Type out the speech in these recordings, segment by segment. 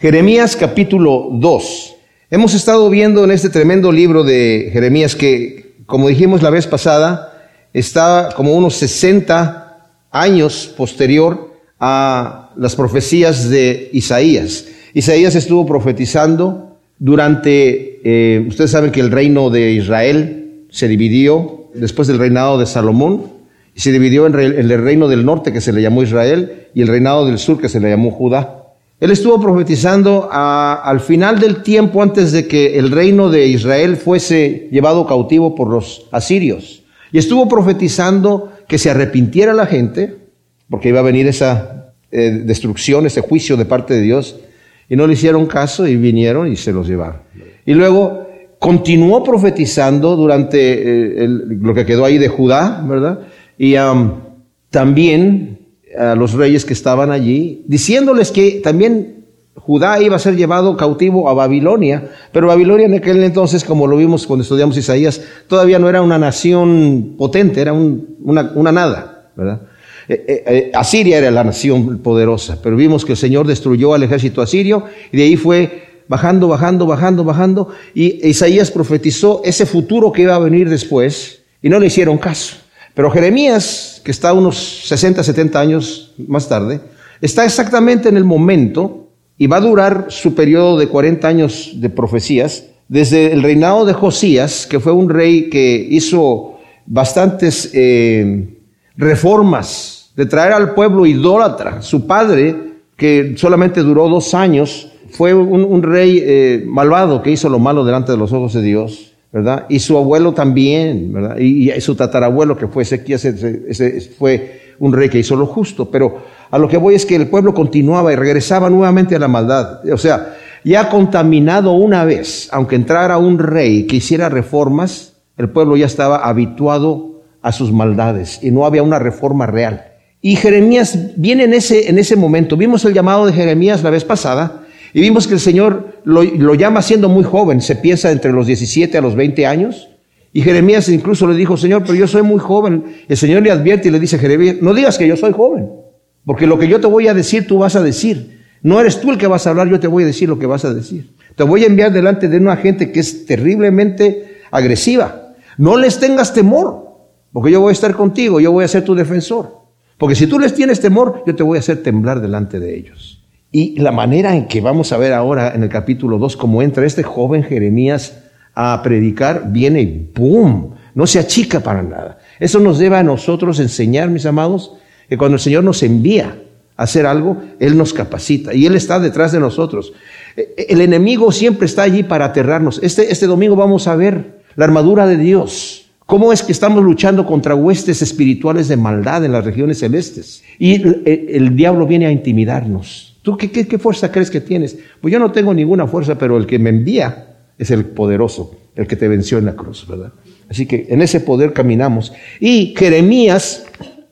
Jeremías capítulo 2. Hemos estado viendo en este tremendo libro de Jeremías que, como dijimos la vez pasada, está como unos 60 años posterior a las profecías de Isaías. Isaías estuvo profetizando durante, eh, ustedes saben que el reino de Israel se dividió después del reinado de Salomón, y se dividió en el reino del norte que se le llamó Israel y el reinado del sur que se le llamó Judá. Él estuvo profetizando al final del tiempo antes de que el reino de Israel fuese llevado cautivo por los asirios. Y estuvo profetizando que se arrepintiera la gente, porque iba a venir esa eh, destrucción, ese juicio de parte de Dios. Y no le hicieron caso y vinieron y se los llevaron. Y luego continuó profetizando durante eh, lo que quedó ahí de Judá, ¿verdad? Y también a los reyes que estaban allí, diciéndoles que también Judá iba a ser llevado cautivo a Babilonia, pero Babilonia en aquel entonces, como lo vimos cuando estudiamos Isaías, todavía no era una nación potente, era una, una, nada, ¿verdad? Eh, eh, eh, Asiria era la nación poderosa, pero vimos que el Señor destruyó al ejército asirio y de ahí fue bajando, bajando, bajando, bajando, y Isaías profetizó ese futuro que iba a venir después y no le hicieron caso. Pero Jeremías, que está unos 60, 70 años más tarde, está exactamente en el momento y va a durar su periodo de 40 años de profecías, desde el reinado de Josías, que fue un rey que hizo bastantes eh, reformas de traer al pueblo idólatra. Su padre, que solamente duró dos años, fue un, rey eh, malvado que hizo lo malo delante de los ojos de Dios. ¿Verdad? Y su abuelo también, ¿verdad? Y, su tatarabuelo, que fue Ezequías, ese, fue un rey que hizo lo justo. Pero a lo que voy es que el pueblo continuaba y regresaba nuevamente a la maldad. O sea, ya contaminado una vez, aunque entrara un rey que hiciera reformas, el pueblo ya estaba habituado a sus maldades y no había una reforma real. Y Jeremías viene en ese, en ese momento. Vimos el llamado de Jeremías la vez pasada y vimos que el Señor lo, llama siendo muy joven, se piensa entre los 17 a los 20 años. Y Jeremías incluso le dijo, Señor, pero yo soy muy joven. El Señor le advierte y le dice, Jeremías, no digas que yo soy joven, porque lo que yo te voy a decir, tú vas a decir. No eres tú el que vas a hablar, yo te voy a decir lo que vas a decir. Te voy a enviar delante de una gente que es terriblemente agresiva. No les tengas temor, porque yo voy a estar contigo, yo voy a ser tu defensor. Porque si tú les tienes temor, yo te voy a hacer temblar delante de ellos. Y la manera en que vamos a ver ahora en el capítulo 2 cómo entra este joven Jeremías a predicar, viene ¡boom! No se achica para nada. Eso nos debe a nosotros enseñar, mis amados, que cuando el Señor nos envía a hacer algo, Él nos capacita y Él está detrás de nosotros. E, e, el enemigo siempre está allí para aterrarnos. Este, este domingo vamos a ver la armadura de Dios. ¿Cómo es que estamos luchando contra huestes espirituales de maldad en las regiones celestes? Y el diablo viene a intimidarnos. ¿Tú qué, fuerza crees que tienes? Pues yo no tengo ninguna fuerza, pero el que me envía es el poderoso, el que te venció en la cruz, ¿verdad? Así que en ese poder caminamos. Y Jeremías,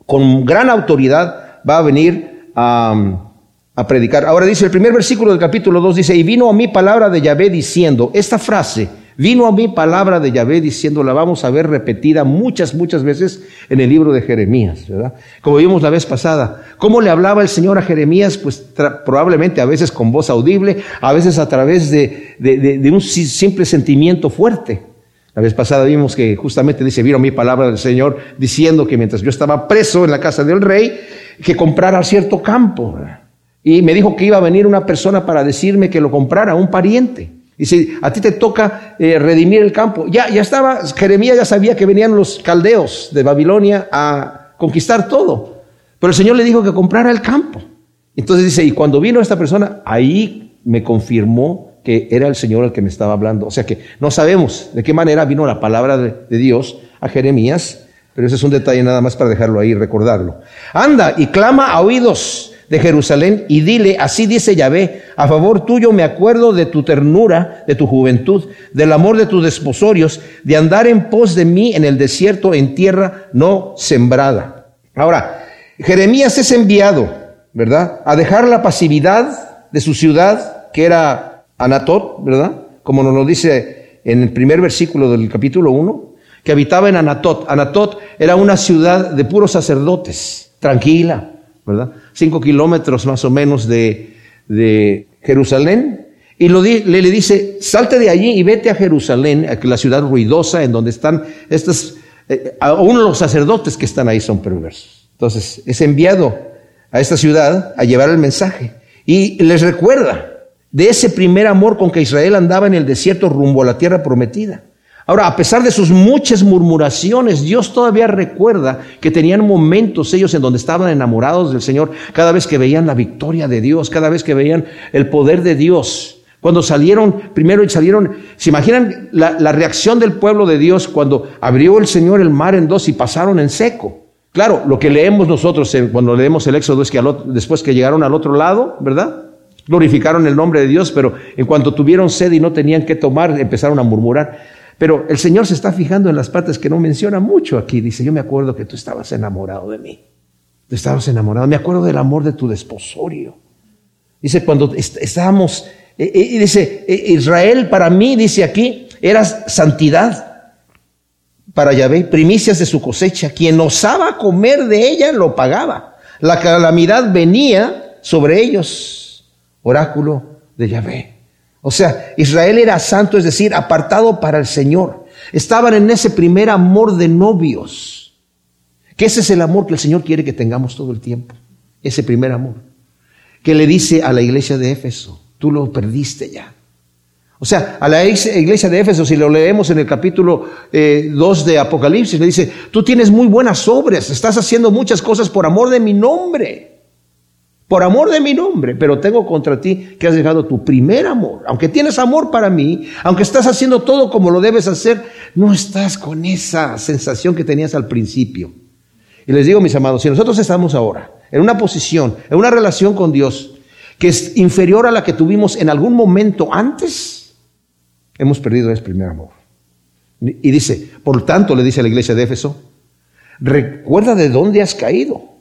con gran autoridad, va a venir a, a predicar. Ahora dice el primer versículo del capítulo 2, dice, y vino a mí palabra de Yahvé diciendo, esta frase, Vino a mí palabra de Yahvé diciéndola, vamos a ver repetida muchas, muchas veces en el libro de Jeremías, ¿verdad? Como vimos la vez pasada. ¿Cómo le hablaba el Señor a Jeremías? Pues probablemente a veces con voz audible, a veces a través de, de, un simple sentimiento fuerte. La vez pasada vimos que justamente dice, vino mí palabra del Señor diciendo que mientras yo estaba preso en la casa del rey, que comprara cierto campo. Y me dijo que iba a venir una persona para decirme que lo comprara, un pariente. Dice, a ti te toca eh, redimir el campo. Ya, ya estaba, Jeremías ya sabía que venían los caldeos de Babilonia a conquistar todo. Pero el Señor le dijo que comprara el campo. Entonces dice, y cuando vino esta persona, ahí me confirmó que era el Señor el que me estaba hablando. O sea que no sabemos de qué manera vino la palabra de, de Dios a Jeremías, pero ese es un detalle nada más para dejarlo ahí, recordarlo. Anda y clama a oídos de Jerusalén y dile, así dice Yahvé, a favor tuyo me acuerdo de tu ternura, de tu juventud, del amor de tus desposorios, de andar en pos de mí en el desierto, en tierra no sembrada. Ahora, Jeremías es enviado, ¿verdad? A dejar la pasividad de su ciudad, que era Anatot, ¿verdad? Como nos lo dice en el primer versículo del capítulo 1, que habitaba en Anatot. Anatot era una ciudad de puros sacerdotes, tranquila, ¿verdad? Cinco kilómetros más o menos de, Jerusalén, y le, le, dice, salte de allí y vete a Jerusalén, a la ciudad ruidosa en donde están estas, eh, de los sacerdotes que están ahí son perversos. Entonces es enviado a esta ciudad a llevar el mensaje y les recuerda de ese primer amor con que Israel andaba en el desierto rumbo a la tierra prometida. Ahora, a pesar de sus muchas murmuraciones, Dios todavía recuerda que tenían momentos ellos en donde estaban enamorados del Señor, cada vez que veían la victoria de Dios, cada vez que veían el poder de Dios. Cuando salieron, primero salieron, ¿se imaginan la, la reacción del pueblo de Dios cuando abrió el Señor el mar en dos y pasaron en seco? Claro, lo que leemos nosotros cuando leemos el Éxodo es que después que llegaron al otro lado, ¿verdad? Glorificaron el nombre de Dios, pero en cuanto tuvieron sed y no tenían que tomar, empezaron a murmurar. Pero el Señor se está fijando en las partes que no menciona mucho aquí. Dice, yo me acuerdo que tú estabas enamorado de mí. Tú estabas enamorado. Me acuerdo del amor de tu desposorio. Dice, cuando estábamos, eh, y dice, eh, Israel para mí, dice aquí, eras santidad para Yahvé, primicias de su cosecha. Quien osaba comer de ella lo pagaba. La calamidad venía sobre ellos. Oráculo de Yahvé. O sea, Israel era santo, es decir, apartado para el Señor. Estaban en ese primer amor de novios. Que ese es el amor que el Señor quiere que tengamos todo el tiempo. Ese primer amor. Que le dice a la iglesia de Éfeso, tú lo perdiste ya. O sea, a la iglesia de Éfeso, si lo leemos en el capítulo 2 eh, de Apocalipsis, le dice, tú tienes muy buenas obras, estás haciendo muchas cosas por amor de mi nombre por amor de mi nombre, pero tengo contra ti que has dejado tu primer amor. Aunque tienes amor para mí, aunque estás haciendo todo como lo debes hacer, no estás con esa sensación que tenías al principio. Y les digo, mis amados, si nosotros estamos ahora en una posición, en una relación con Dios que es inferior a la que tuvimos en algún momento antes, hemos perdido ese primer amor. Y dice, por tanto, le dice a la iglesia de Éfeso, recuerda de dónde has caído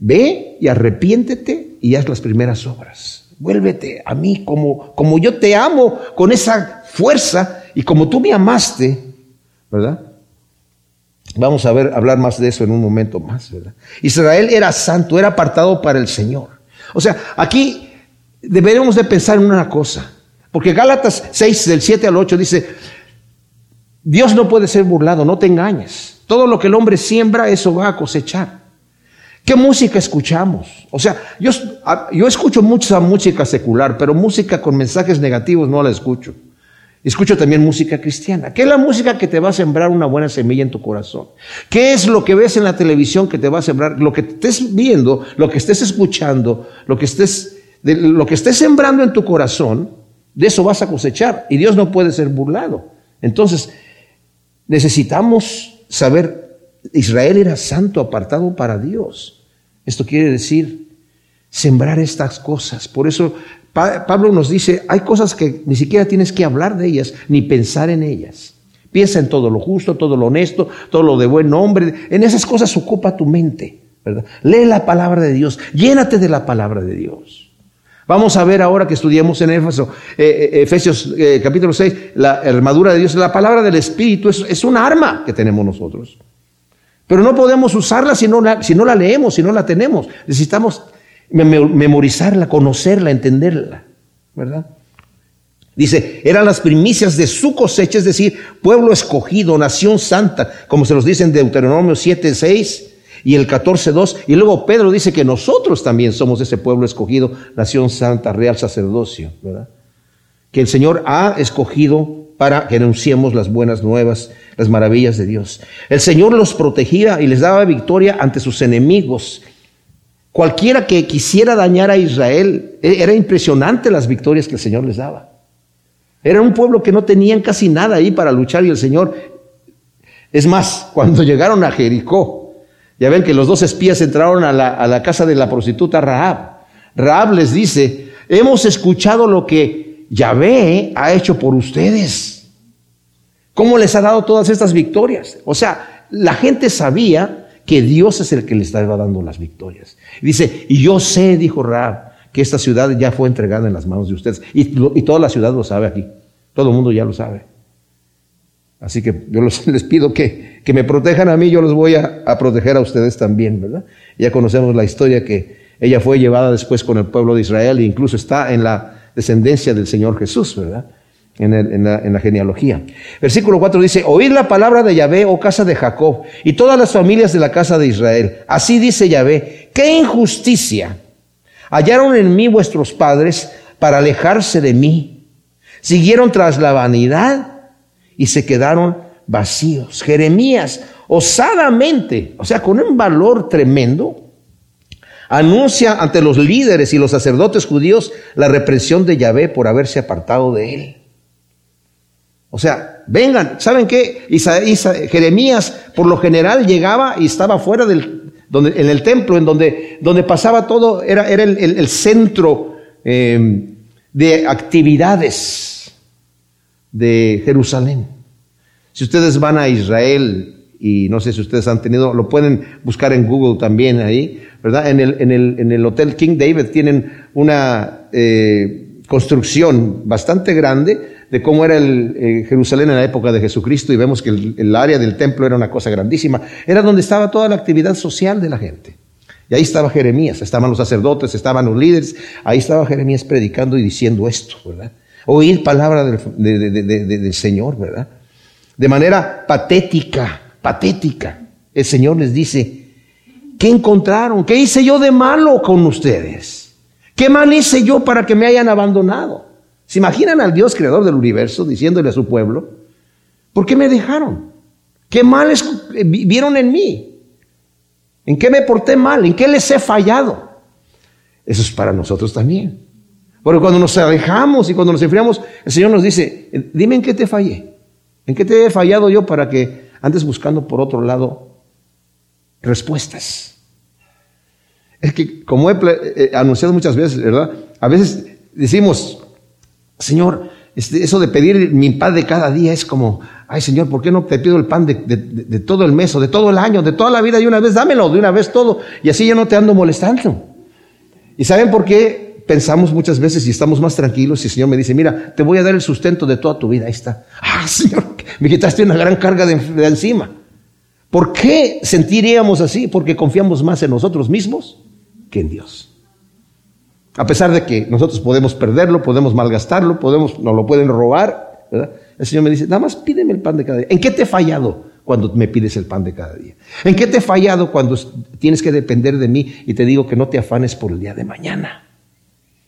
Ve y arrepiéntete y haz las primeras obras. Vuélvete a mí como, como yo te amo con esa fuerza y como tú me amaste, ¿verdad? Vamos a ver, hablar más de eso en un momento más, ¿verdad? Israel era santo, era apartado para el Señor. O sea, aquí deberíamos de pensar en una cosa, porque Gálatas 6, del 7 al 8 dice, Dios no puede ser burlado, no te engañes. Todo lo que el hombre siembra, eso va a cosechar. ¿Qué música escuchamos? O sea, yo, escucho mucha música secular, pero música con mensajes negativos no la escucho. Escucho también música cristiana. ¿Qué es la música que te va a sembrar una buena semilla en tu corazón? ¿Qué es lo que ves en la televisión que te va a sembrar? Lo que estés viendo, lo que estés escuchando, lo que estés, lo que estés sembrando en tu corazón, de eso vas a cosechar. Y Dios no puede ser burlado. Entonces, necesitamos saber Israel era santo, apartado para Dios. Esto quiere decir sembrar estas cosas. Por eso Pablo nos dice, hay cosas que ni siquiera tienes que hablar de ellas, ni pensar en ellas. Piensa en todo lo justo, todo lo honesto, todo lo de buen nombre. En esas cosas ocupa tu mente. ¿verdad? Lee la palabra de Dios, llénate de la palabra de Dios. Vamos a ver ahora que estudiamos en eh, eh, Efesios eh, capítulo 6, la armadura de Dios, la palabra del Espíritu es, es un arma que tenemos nosotros. Pero no podemos usarla si no la, si no la leemos, si no la tenemos. Necesitamos memorizarla, conocerla, entenderla, ¿verdad? Dice, eran las primicias de su cosecha, es decir, pueblo escogido, nación santa, como se los dice en Deuteronomio 7, 6 y el 14, 2. Y luego Pedro dice que nosotros también somos ese pueblo escogido, nación santa, real sacerdocio, ¿verdad? Que el Señor ha escogido para que anunciemos las buenas nuevas, las maravillas de Dios. El Señor los protegía y les daba victoria ante sus enemigos. Cualquiera que quisiera dañar a Israel, e-, era impresionante las victorias que el Señor les daba. Era un pueblo que no tenían casi nada ahí para luchar y el Señor, es más, cuando llegaron a Jericó, ya ven que los dos espías entraron a la, a la casa de la prostituta Rahab. Rahab les dice, hemos escuchado lo que Yahvé ha hecho por ustedes. ¿Cómo les ha dado todas estas victorias? O sea, la gente sabía que Dios es el que les estaba dando las victorias. Dice, y yo sé, dijo Raab, que esta ciudad ya fue entregada en las manos de ustedes. Y, toda la ciudad lo sabe aquí. Todo el mundo ya lo sabe. Así que yo les pido que, me protejan a mí, yo los voy a, a proteger a ustedes también, ¿verdad? Ya conocemos la historia que Ella fue llevada después con el pueblo de Israel e incluso está en la descendencia del Señor Jesús, ¿verdad? En, la, la, genealogía. Versículo 4 dice, oíd la palabra de Yahvé, oh casa de Jacob, y todas las familias de la casa de Israel. Así dice Yahvé, qué injusticia hallaron en mí vuestros padres para alejarse de mí. Siguieron tras la vanidad y se quedaron vacíos. Jeremías, osadamente, o sea, con un valor tremendo, anuncia ante los líderes y los sacerdotes judíos la represión de Yahvé por haberse apartado de él. O sea, vengan, ¿saben qué? Jeremías por lo general llegaba y estaba fuera del, en el templo, en donde, donde pasaba todo, era, el, centro eh, de actividades de Jerusalén. Si ustedes van a Israel, y no sé si ustedes han tenido, lo pueden buscar en Google también ahí, ¿verdad? En el, en el, en el Hotel King David tienen una eh, construcción bastante grande de cómo era el, eh, Jerusalén en la época de Jesucristo y vemos que el, área del templo era una cosa grandísima. Era donde estaba toda la actividad social de la gente. Y ahí estaba Jeremías, estaban los sacerdotes, estaban los líderes, ahí estaba Jeremías predicando y diciendo esto, ¿verdad? Oír palabra del, del Señor, ¿verdad? De manera patética, patética, el Señor les dice, ¿qué encontraron? ¿Qué hice yo de malo con ustedes? ¿Qué mal hice yo para que me hayan abandonado? ¿Se imaginan al Dios creador del universo diciéndole a su pueblo, ¿por qué me dejaron? ¿Qué mal vieron en mí? ¿En qué me porté mal? ¿En qué les he fallado? Eso es para nosotros también. Porque cuando nos alejamos y cuando nos enfriamos, el Señor nos dice, dime en qué te fallé. ¿En qué te he fallado yo para que andes buscando por otro lado respuestas? Es que, como he eh, anunciado muchas veces, ¿verdad? A veces decimos, Señor, este, eso de pedir mi pan de cada día es como, ay Señor, ¿por qué no te pido el pan de, de, todo el mes o de todo el año, de toda la vida de una vez? Dámelo de una vez todo y así ya no te ando molestando. ¿Y saben por qué pensamos muchas veces y estamos más tranquilos y el Señor me dice, mira, te voy a dar el sustento de toda tu vida? Ahí está. Ah, Señor, me quitaste una gran carga de, encima. ¿Por qué sentiríamos así? Porque confiamos más en nosotros mismos que en Dios. A pesar de que nosotros podemos perderlo, podemos malgastarlo, podemos, nos lo pueden robar, el Señor me dice, nada más pídeme el pan de cada día. ¿En qué te he fallado cuando me pides el pan de cada día? ¿En qué te he fallado cuando tienes que depender de mí y te digo que no te afanes por el día de mañana?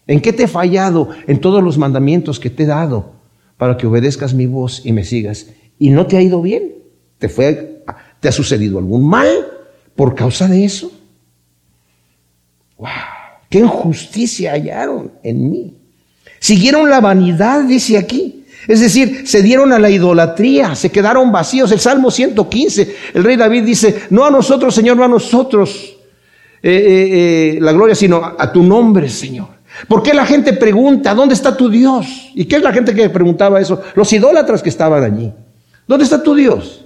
¿En qué te he fallado en todos los mandamientos que te he dado para que obedezcas mi voz y me sigas? ¿Y no te ha ido bien? ¿Te, fue, te ha sucedido algún mal por causa de eso? ¡Wow! ¿Qué injusticia hallaron en mí? Siguieron la vanidad, dice aquí. Es decir, se dieron a la idolatría, se quedaron vacíos. El Salmo 115, el rey David dice, no a nosotros, Señor, no a nosotros eh, eh, eh, la gloria, sino a tu nombre, Señor. ¿Por qué la gente pregunta, ¿dónde está tu Dios? ¿Y qué es la gente que preguntaba eso? Los idólatras que estaban allí. ¿Dónde está tu Dios?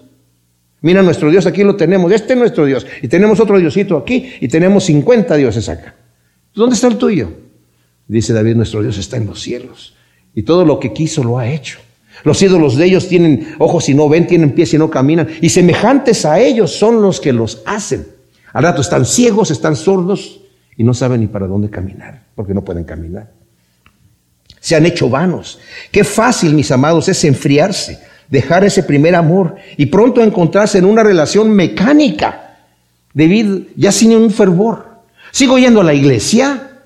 Mira, nuestro Dios aquí lo tenemos, este es nuestro Dios. Y tenemos otro Diosito aquí y tenemos 50 dioses acá. ¿Dónde está el tuyo? Dice David, nuestro Dios está en los cielos. Y todo lo que quiso lo ha hecho. Los ídolos de ellos tienen ojos y no ven, tienen pies y no caminan. Y semejantes a ellos son los que los hacen. Al rato están ciegos, están sordos y no saben ni para dónde caminar, porque no pueden caminar. Se han hecho vanos. Qué fácil, mis amados, es enfriarse, dejar ese primer amor y pronto encontrarse en una relación mecánica, debido ya sin un fervor. Sigo yendo a la iglesia,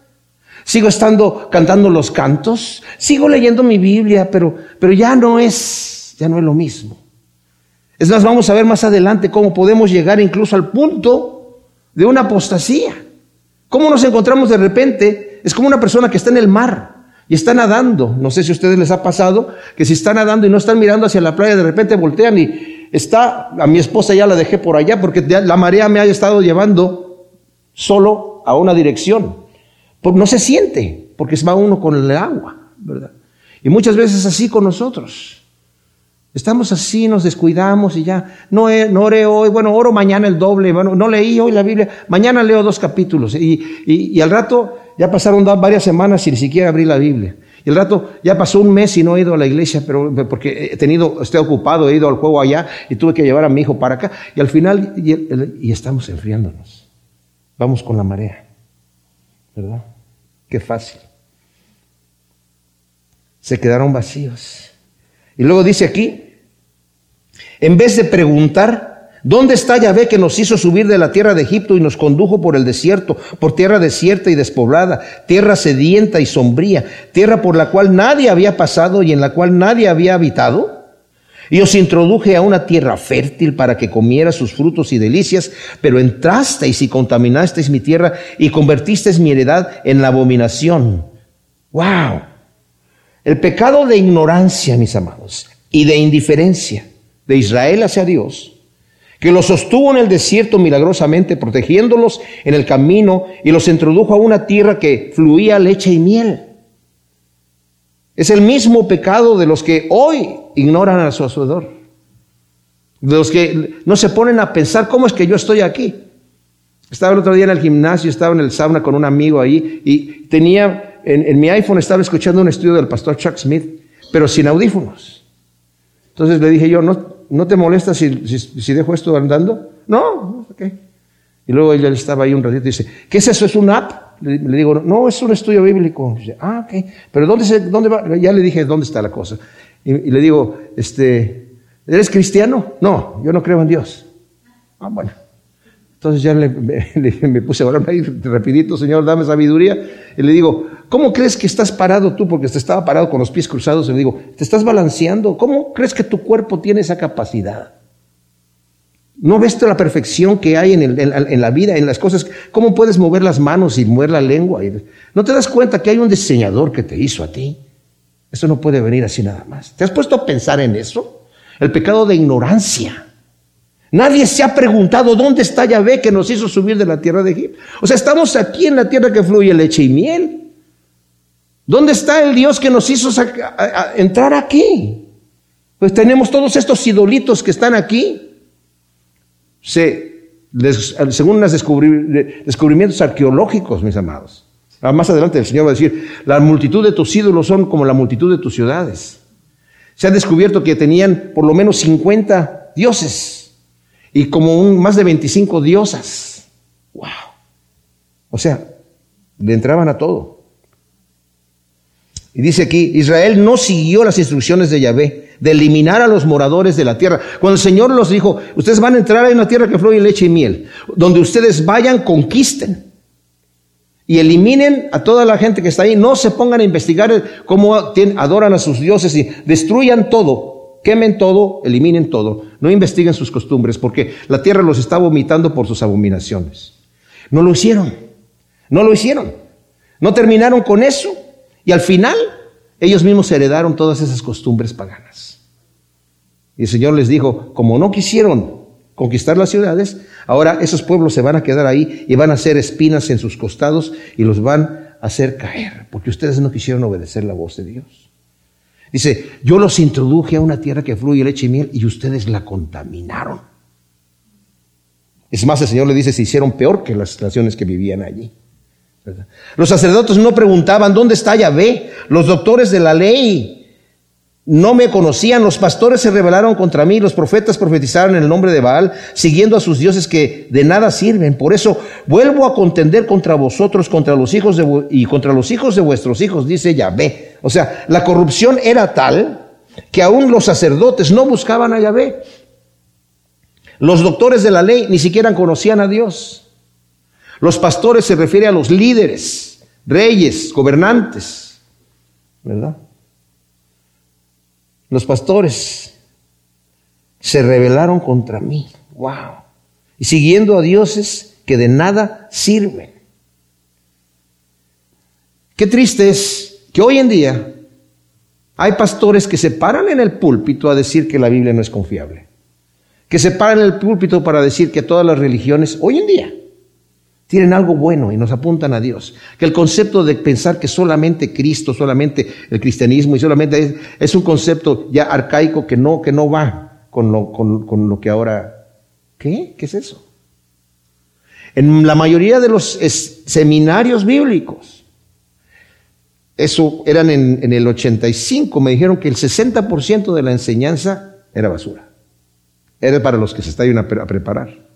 sigo estando cantando los cantos, sigo leyendo mi Biblia, pero, pero ya no es, ya no es lo mismo. Es más, vamos a ver más adelante cómo podemos llegar incluso al punto de una apostasía. ¿Cómo nos encontramos de repente? Es como una persona que está en el mar y está nadando. No sé si a ustedes les ha pasado que si están nadando y no están mirando hacia la playa, de repente voltean y está, a mi esposa ya la dejé por allá porque la marea me haya estado llevando solo a una dirección. Pues no se siente, porque se va uno con el agua, ¿verdad? Y muchas veces así con nosotros. Estamos así, nos descuidamos y ya, no, no oré hoy, bueno, oro mañana el doble, bueno, no leí hoy la Biblia, mañana leo dos capítulos y, y, al rato ya pasaron varias semanas sin siquiera abrir la Biblia. Y al rato ya pasó un mes y no he ido a la iglesia, pero porque he tenido, estoy ocupado, he ido al juego allá y tuve que llevar a mi hijo para acá. Y al final, y estamos enfriándonos vamos con la marea. ¿verdad? Qué fácil. Se quedaron vacíos. Y luego dice aquí, en vez de preguntar, ¿Dónde está Yahvé que nos hizo subir de la tierra de Egipto y nos condujo por el desierto, por tierra desierta y despoblada, tierra sedienta y sombría, tierra por la cual nadie había pasado y en la cual nadie había habitado? Y os introduje a una tierra fértil para que comiera sus frutos y delicias, pero entrasteis y contaminasteis mi tierra y convertisteis mi heredad en la abominación. ¡Wow! El pecado de ignorancia, mis amados, y de indiferencia de Israel hacia Dios que los sostuvo en el desierto milagrosamente, protegiéndolos en el camino y los introdujo a una tierra que fluía leche y miel. Es el mismo pecado de los que hoy ignoran a su asuador, de los que no se ponen a pensar cómo es que yo estoy aquí. Estaba el otro día en el gimnasio, estaba en el sauna con un amigo ahí y tenía en, mi iPhone estaba escuchando un estudio del pastor Chuck Smith, pero sin audífonos. Entonces le dije yo, no, ¿no te molesta si, si, dejo esto andando? No, ok. Y luego ella estaba ahí un ratito y dice, ¿qué es eso? ¿Es un app? Le, digo, no, es un estudio bíblico. Dice, ah, ok. Pero ¿dónde, se, ¿dónde va? Ya le dije, ¿dónde está la cosa? Y, le digo, este, ¿eres cristiano? No, yo no creo en Dios. Ah, bueno. Entonces ya le, me, puse a orar ahí Señor, dame sabiduría. Y le digo, ¿cómo crees que estás parado tú? Porque te estaba parado con los pies cruzados. Y le digo, te estás balanceando. ¿Cómo crees que tu cuerpo tiene esa capacidad? ¿No ves la perfección que hay en, en, la vida, en las cosas? ¿Cómo puedes mover las manos y mover la lengua? ¿No te das cuenta que hay un diseñador que te hizo a ti? Eso no puede venir así nada más. ¿Te has puesto a pensar en eso? El pecado de ignorancia. Nadie se ha preguntado dónde está Yahvé que nos hizo subir de la tierra de Egipto. O sea, estamos aquí en la tierra que fluye leche y miel. ¿Dónde está el Dios que nos hizo entrar aquí? Pues tenemos todos estos idolitos que están aquí. Se, según los descubrimientos arqueológicos, mis amados. Ah, más adelante el Señor va a decir, la multitud de tus ídolos son como la multitud de tus ciudades. Se ha descubierto que tenían por lo menos 50 dioses y como un, más de 25 diosas. ¡Wow! O sea, le entraban a todo. Y dice aquí, Israel no siguió las instrucciones de Yahvé de eliminar a los moradores de la tierra. Cuando el Señor los dijo, ustedes van a entrar en una tierra que fluye leche y miel, donde ustedes vayan, conquisten y eliminen a toda la gente que está ahí, no se pongan a investigar cómo adoran a sus dioses y destruyan todo quemen todo, eliminen todo, no investiguen sus costumbres, porque la tierra los está vomitando por sus abominaciones. No lo hicieron, no lo hicieron, no terminaron con eso, y al final ellos mismos heredaron todas esas costumbres paganas. Y el Señor les dijo, como no quisieron conquistar las ciudades, ahora esos pueblos se van a quedar ahí y van a hacer espinas en sus costados y los van a hacer caer, porque ustedes no quisieron obedecer la voz de Dios. Dice, yo los introduje a una tierra que fluye leche y miel y ustedes la contaminaron. Es más, el Señor le dice, se hicieron peor que las naciones que vivían allí. Los sacerdotes no preguntaban, ¿dónde está Yahvé? Los doctores de la ley no me conocían, los pastores se rebelaron contra mí, los profetas profetizaron en el nombre de Baal, siguiendo a sus dioses que de nada sirven. Por eso vuelvo a contender contra vosotros, contra los hijos de, y contra los hijos de vuestros hijos, dice Yahvé. O sea, la corrupción era tal que aún los sacerdotes no buscaban a Yahvé. Los doctores de la ley ni siquiera conocían a Dios. Los pastores se refiere a los líderes, reyes, gobernantes, ¿verdad? Los pastores se rebelaron contra mí. Wow. Y siguiendo a dioses que de nada sirven. Qué triste es que hoy en día hay pastores que se paran en el púlpito a decir que la Biblia no es confiable. Que se paran en el púlpito para decir que todas las religiones hoy en día tienen algo bueno y nos apuntan a Dios. Que el concepto de pensar que solamente Cristo, solamente el cristianismo y solamente es, un concepto ya arcaico que no, que no va con lo, con, lo que ahora... ¿Qué? ¿Qué es eso? En la mayoría de los seminarios bíblicos, eso eran en, en el 85, me dijeron que el 60% de la enseñanza era basura. Era para los que se están a preparar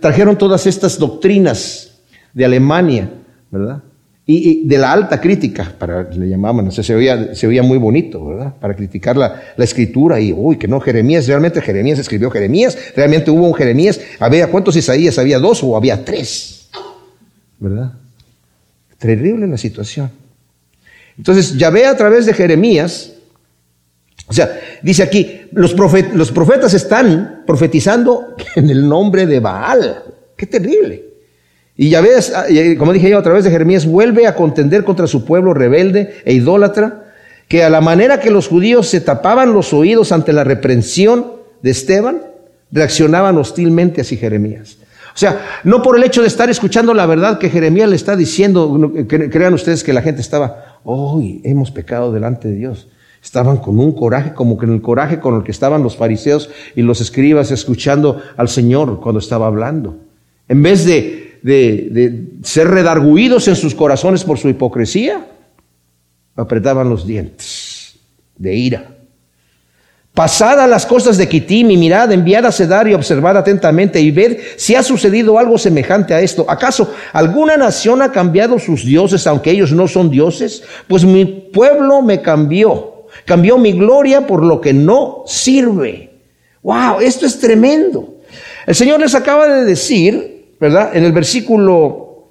trajeron todas estas doctrinas de Alemania, ¿verdad? Y, de la alta crítica, para le llamaban, se, oía, se oía muy bonito, ¿verdad? Para criticar la, la, escritura y, uy, que no, Jeremías, realmente Jeremías escribió Jeremías, realmente hubo un Jeremías, había, ¿cuántos Isaías? ¿Había dos o había tres? ¿Verdad? Terrible la situación. Entonces, Yahvé a través de Jeremías, o sea, dice aquí, los, profetas están profetizando en el nombre de Baal. Qué terrible. Y ya ves, ah, como dije yo, a través de Jeremías, vuelve a contender contra su pueblo rebelde e idólatra, que a la manera que los judíos se tapaban los oídos ante la reprensión de Esteban, reaccionaban hostilmente hacia Jeremías. O sea, no por el hecho de estar escuchando la verdad que Jeremías le está diciendo, crean ustedes que la gente estaba, hoy hemos pecado delante de Dios. Estaban con un coraje, como que en el coraje con el que estaban los fariseos y los escribas escuchando al Señor cuando estaba hablando. En vez de de, ser redarguidos en sus corazones por su hipocresía, apretaban los dientes de ira. Pasada las cosas de Kitim y mirad, enviad a Cedar y observad atentamente y ved si ha sucedido algo semejante a esto. ¿Acaso alguna nación ha cambiado sus dioses aunque ellos no son dioses? Pues mi pueblo me cambió, cambió mi gloria por lo que no sirve. Wow, esto es tremendo. El Señor les acaba de decir ¿verdad? En el versículo,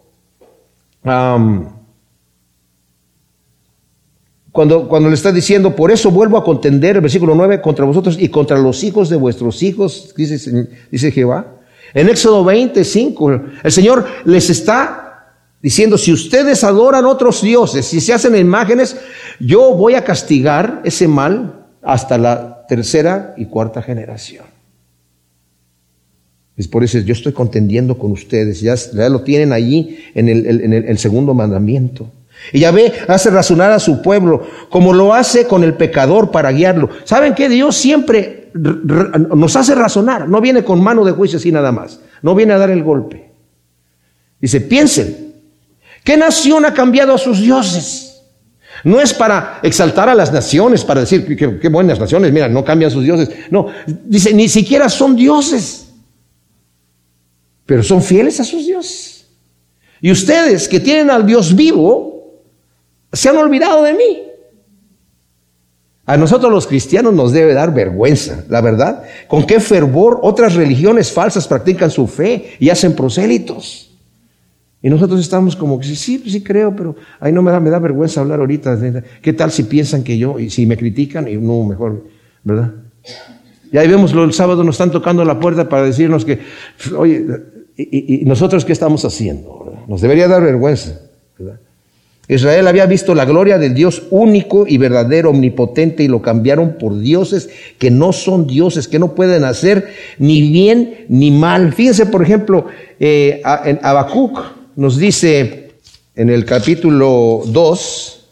cuando, cuando le está diciendo, por eso vuelvo a contender, el versículo 9, contra vosotros y contra los hijos de vuestros hijos, dice, dice Jehová. En Éxodo 25, el Señor les está diciendo, si ustedes adoran otros dioses, si se hacen imágenes, yo voy a castigar ese mal hasta la tercera y cuarta generación. Es por eso yo estoy contendiendo con ustedes. Ya, lo tienen allí en, el, segundo mandamiento. Y Yahvé hace razonar a su pueblo como lo hace con el pecador para guiarlo. ¿Saben qué? Dios siempre nos hace razonar. No viene con mano de juicio así nada más. No viene a dar el golpe. Dice, piensen, ¿qué nación ha cambiado a sus dioses? No es para exaltar a las naciones, para decir qué buenas naciones, mira, no cambian sus dioses. No, dice, ni siquiera son dioses pero son fieles a sus dioses. Y ustedes que tienen al Dios vivo, se han olvidado de mí. A nosotros los cristianos nos debe dar vergüenza, la verdad. Con qué fervor otras religiones falsas practican su fe y hacen prosélitos. Y nosotros estamos como que sí, sí creo, pero ahí no me da, me da vergüenza hablar ahorita. ¿Qué tal si piensan que yo, y si me critican, y no, mejor, ¿verdad? Y ahí vemos, el sábado nos están tocando la puerta para decirnos que, oye, y, nosotros qué estamos haciendo? Nos debería dar vergüenza. Israel había visto la gloria del Dios único y verdadero, omnipotente, y lo cambiaron por dioses que no son dioses, que no pueden hacer ni bien ni mal. Fíjense, por ejemplo, eh, en Habacuc nos dice en el capítulo 2,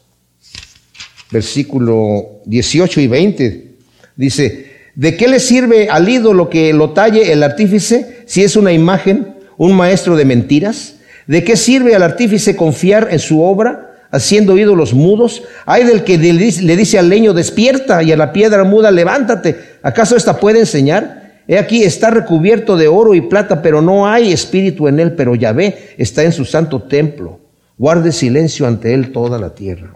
versículo 18 y 20, dice, ¿de qué le sirve al ídolo que lo talle el artífice si es una imagen? un maestro de mentiras? ¿De qué sirve al artífice confiar en su obra, haciendo ídolos mudos? Hay del que le dice al leño, despierta, y a la piedra muda, levántate. ¿Acaso esta puede enseñar? He aquí, está recubierto de oro y plata, pero no hay espíritu en él, pero Yahvé está en su santo templo. Guarde silencio ante él toda la tierra.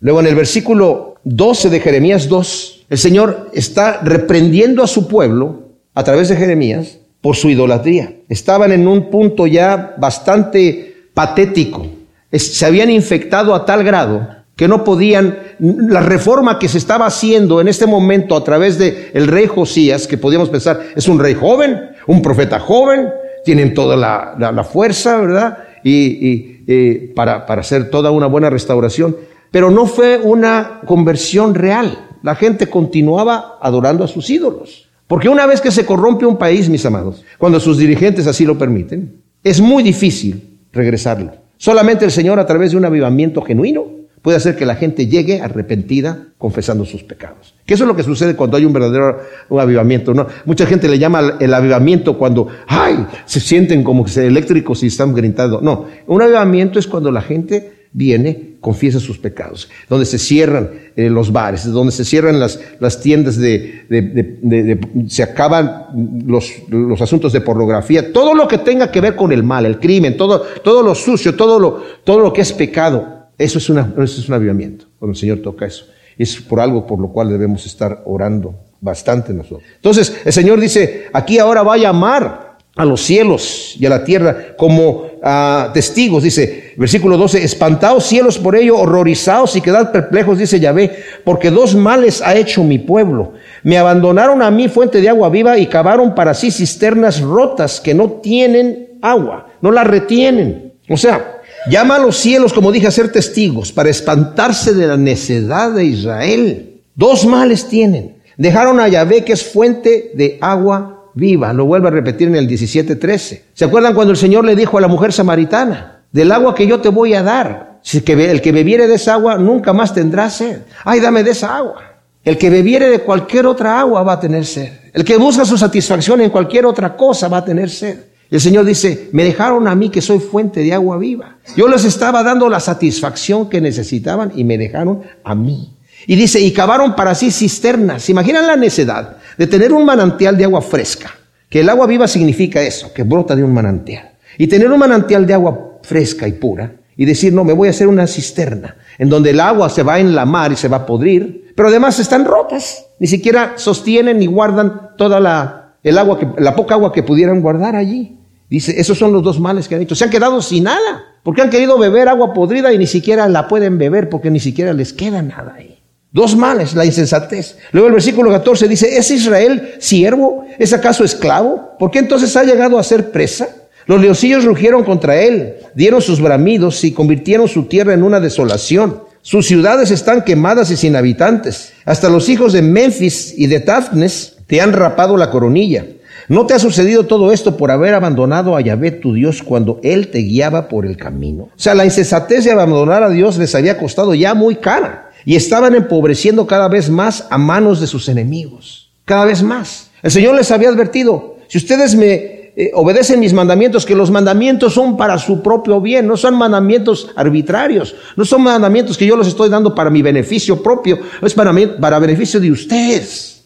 Luego en el versículo 12 de Jeremías 2, el Señor está reprendiendo a su pueblo a través de Jeremías por su idolatría. Estaban en un punto ya bastante patético. Se habían infectado a tal grado que no podían, la reforma que se estaba haciendo en este momento a través de el rey Josías, que podíamos pensar, es un rey joven, un profeta joven, tienen toda la, fuerza, ¿verdad? Y, y para, para hacer toda una buena restauración. Pero no fue una conversión real. La gente continuaba adorando a sus ídolos. Porque una vez que se corrompe un país, mis amados, cuando sus dirigentes así lo permiten, es muy difícil regresarlo. Solamente el Señor a través de un avivamiento genuino puede hacer que la gente llegue arrepentida confesando sus pecados. Que eso es lo que sucede cuando hay un verdadero avivamiento. ¿no? Mucha gente le llama el avivamiento cuando, ay, se sienten como que eléctricos y están gritando. No, un avivamiento es cuando la gente viene confiesa sus pecados, donde se cierran eh, los bares, donde se cierran las, las tiendas de, de, de, se acaban los, los, asuntos de pornografía, todo lo que tenga que ver con el mal, el crimen, todo, todo lo sucio, todo lo, todo lo que es pecado, eso es, una, eso es un avivamiento, cuando el Señor toca eso. Es por algo por lo cual debemos estar orando bastante nosotros. Entonces, el Señor dice, aquí ahora va a llamar a los cielos y a la tierra como a testigos, dice versículo 12, espantaos cielos por ello, horrorizados y quedad perplejos, dice Yahvé, porque dos males ha hecho mi pueblo. Me abandonaron a mí fuente de agua viva y cavaron para sí cisternas rotas que no tienen agua, no la retienen. O sea, llama a los cielos, como dije, a ser testigos para espantarse de la necedad de Israel. Dos males tienen. Dejaron a Yahvé, que es fuente de agua viva. Lo vuelvo a repetir en el 17:13. ¿Se acuerdan cuando el Señor le dijo a la mujer samaritana, del agua que yo te voy a dar, el que bebiere de esa agua nunca más tendrá sed? Ay, dame de esa agua. El que bebiere de cualquier otra agua va a tener sed. El que busca su satisfacción en cualquier otra cosa va a tener sed. El Señor dice, me dejaron a mí que soy fuente de agua viva. Yo les estaba dando la satisfacción que necesitaban y me dejaron a mí. Y dice, y cavaron para sí cisternas. ¿Se imaginan la necedad? de tener un manantial de agua fresca, que el agua viva significa eso, que brota de un manantial, y tener un manantial de agua fresca y pura, y decir, no, me voy a hacer una cisterna, en donde el agua se va en la mar y se va a podrir, pero además están rotas, ni siquiera sostienen ni guardan toda la, el agua que, la poca agua que pudieran guardar allí. Dice, esos son los dos males que han hecho. Se han quedado sin nada, porque han querido beber agua podrida y ni siquiera la pueden beber porque ni siquiera les queda nada ahí. Dos males, la insensatez. Luego el versículo 14 dice, ¿es Israel siervo? ¿Es acaso esclavo? ¿Por qué entonces ha llegado a ser presa? Los leoncillos rugieron contra él, dieron sus bramidos y convirtieron su tierra en una desolación. Sus ciudades están quemadas y sin habitantes. Hasta los hijos de Memphis y de Tafnes te han rapado la coronilla. ¿No te ha sucedido todo esto por haber abandonado a Yahvé tu Dios cuando Él te guiaba por el camino? O sea, la insensatez de abandonar a Dios les había costado ya muy cara y estaban empobreciendo cada vez más a manos de sus enemigos. Cada vez más. El Señor les había advertido, si ustedes me eh, obedecen mis mandamientos, que los mandamientos son para su propio bien, no son mandamientos arbitrarios, no son mandamientos que yo los estoy dando para mi beneficio propio, es para, para beneficio de ustedes.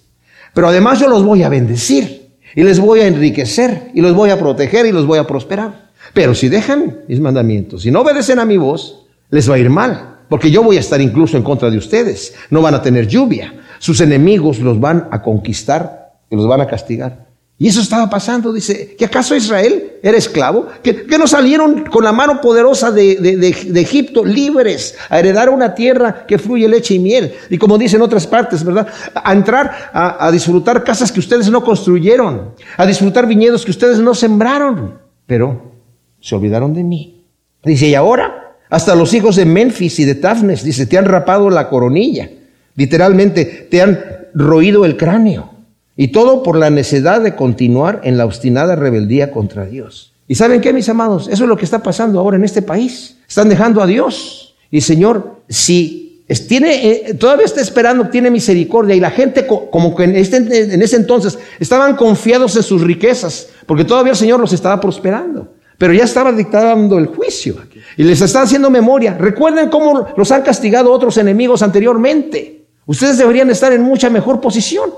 Pero además yo los voy a bendecir y les voy a enriquecer y los voy a proteger y los voy a prosperar. Pero si dejan mis mandamientos, si no obedecen a mi voz, les va a ir mal. Porque yo voy a estar incluso en contra de ustedes. No van a tener lluvia. Sus enemigos los van a conquistar y los van a castigar. Y eso estaba pasando. Dice, ¿que acaso Israel era esclavo? ¿Que, no salieron con la mano poderosa de, Egipto libres a heredar una tierra que fluye leche y miel? Y como dicen otras partes, ¿verdad? A entrar a, a disfrutar casas que ustedes no construyeron, a disfrutar viñedos que ustedes no sembraron. Pero se olvidaron de mí. Dice, ¿y ahora? Hasta los hijos de Memphis y de Tafnes, dice, te han rapado la coronilla. Literalmente, te han roído el cráneo. Y todo por la necesidad de continuar en la obstinada rebeldía contra Dios. ¿Y saben qué, mis amados? Eso es lo que está pasando ahora en este país. Están dejando a Dios. Y Señor, si tiene, eh, todavía está esperando, tiene misericordia. Y la gente, como que en, este, en ese entonces, estaban confiados en sus riquezas, porque todavía el Señor los estaba prosperando. Pero ya estaba dictando el juicio. Y les está haciendo memoria. Recuerden cómo los han castigado otros enemigos anteriormente. Ustedes deberían estar en mucha mejor posición,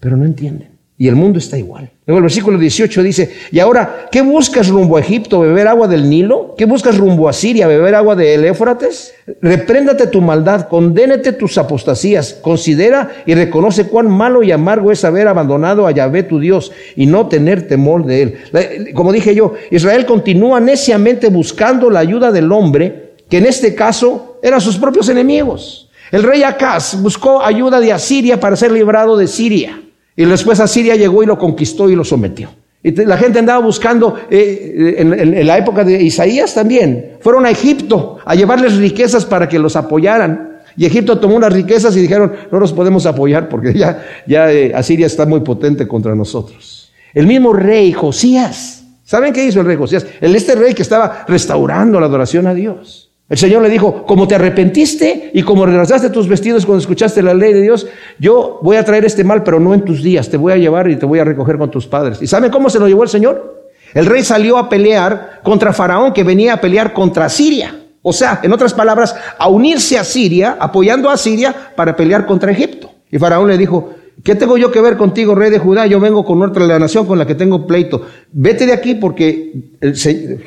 pero no entienden. Y el mundo está igual. Luego el versículo 18 dice, y ahora, ¿qué buscas rumbo a Egipto, beber agua del Nilo? ¿Qué buscas rumbo a Siria, beber agua del Éufrates? Repréndate tu maldad, condénete tus apostasías, considera y reconoce cuán malo y amargo es haber abandonado a Yahvé tu Dios y no tener temor de él. Como dije yo, Israel continúa neciamente buscando la ayuda del hombre, que en este caso eran sus propios enemigos. El rey Acaz buscó ayuda de Asiria para ser librado de Siria. Y después Asiria llegó y lo conquistó y lo sometió. Y la gente andaba buscando, eh, en, la época de Isaías también, fueron a Egipto a llevarles riquezas para que los apoyaran. Y Egipto tomó unas riquezas y dijeron, no nos podemos apoyar porque ya, ya eh, Asiria está muy potente contra nosotros. El mismo rey Josías, ¿saben qué hizo el rey Josías? El, este rey que estaba restaurando la adoración a Dios. El Señor le dijo, como te arrepentiste y como regresaste tus vestidos cuando escuchaste la ley de Dios, yo voy a traer este mal, pero no en tus días, te voy a llevar y te voy a recoger con tus padres. ¿Y saben cómo se lo llevó el Señor? El rey salió a pelear contra Faraón que venía a pelear contra Siria. O sea, en otras palabras, a unirse a Siria, apoyando a Siria para pelear contra Egipto. Y Faraón le dijo, ¿qué tengo yo que ver contigo, rey de Judá? Yo vengo con otra nación con la que tengo pleito. Vete de aquí porque